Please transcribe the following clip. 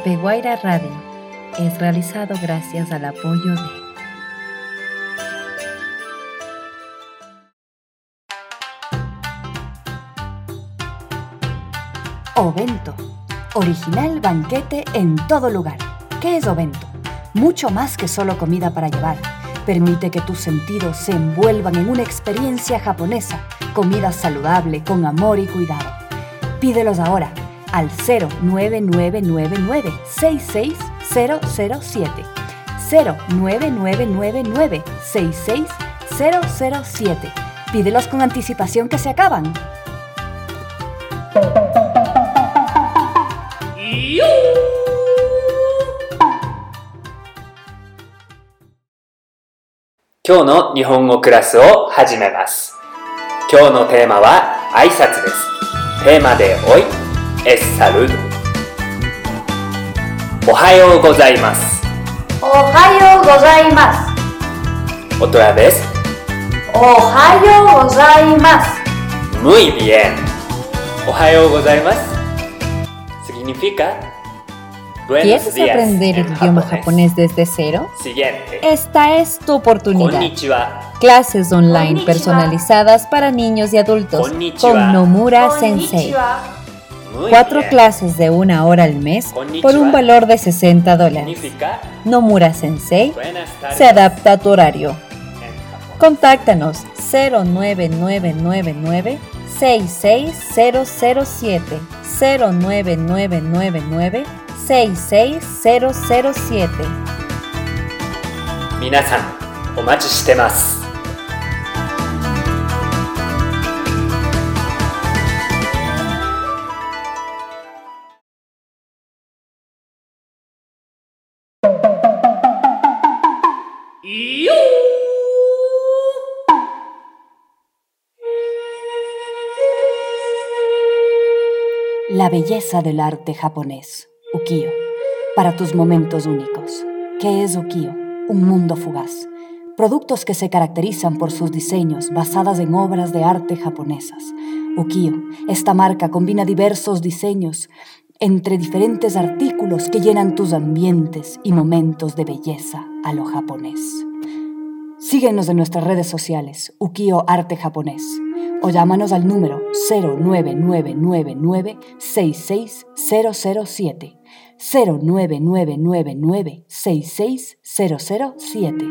Apeguaira Radio es realizado gracias al apoyo de Ovento. Original banquete en todo lugar. ¿Qué es Ovento? Mucho más que solo comida para llevar. Permite que tus sentidos se envuelvan en una experiencia japonesa. Comida saludable, con amor y cuidado. Pídelos ahora al 09999 66007. 09999 66007. Pídelos con anticipación que se acaban. Hoy Nihongo tema wa aisatsu. Tema es salud. Ohayo gozaimasu. Ohayo gozaimasu. Otra vez. Ohayo gozaimasu. Muy bien. Ohayo gozaimasu significa ¿Quieres aprender el idioma japonés. desde cero? Siguiente. Esta es tu oportunidad. Konnichiwa. Clases online Konnichiwa. personalizadas para niños y adultos Konnichiwa. con Nomura Sensei cuatro clases de una hora al mes por un valor de 60 dólares. Nomura Sensei se adapta a tu horario. Contáctanos 09999 66007 09999 66007 Minasan, o La belleza del arte japonés, Ukiyo, para tus momentos únicos. ¿Qué es Ukiyo? Un mundo fugaz. Productos que se caracterizan por sus diseños basadas en obras de arte japonesas. Ukiyo, esta marca combina diversos diseños entre diferentes artículos que llenan tus ambientes y momentos de belleza a lo japonés. Síguenos en nuestras redes sociales, Ukiyo Arte Japonés, o llámanos al número 09999 66007. 09999 66007.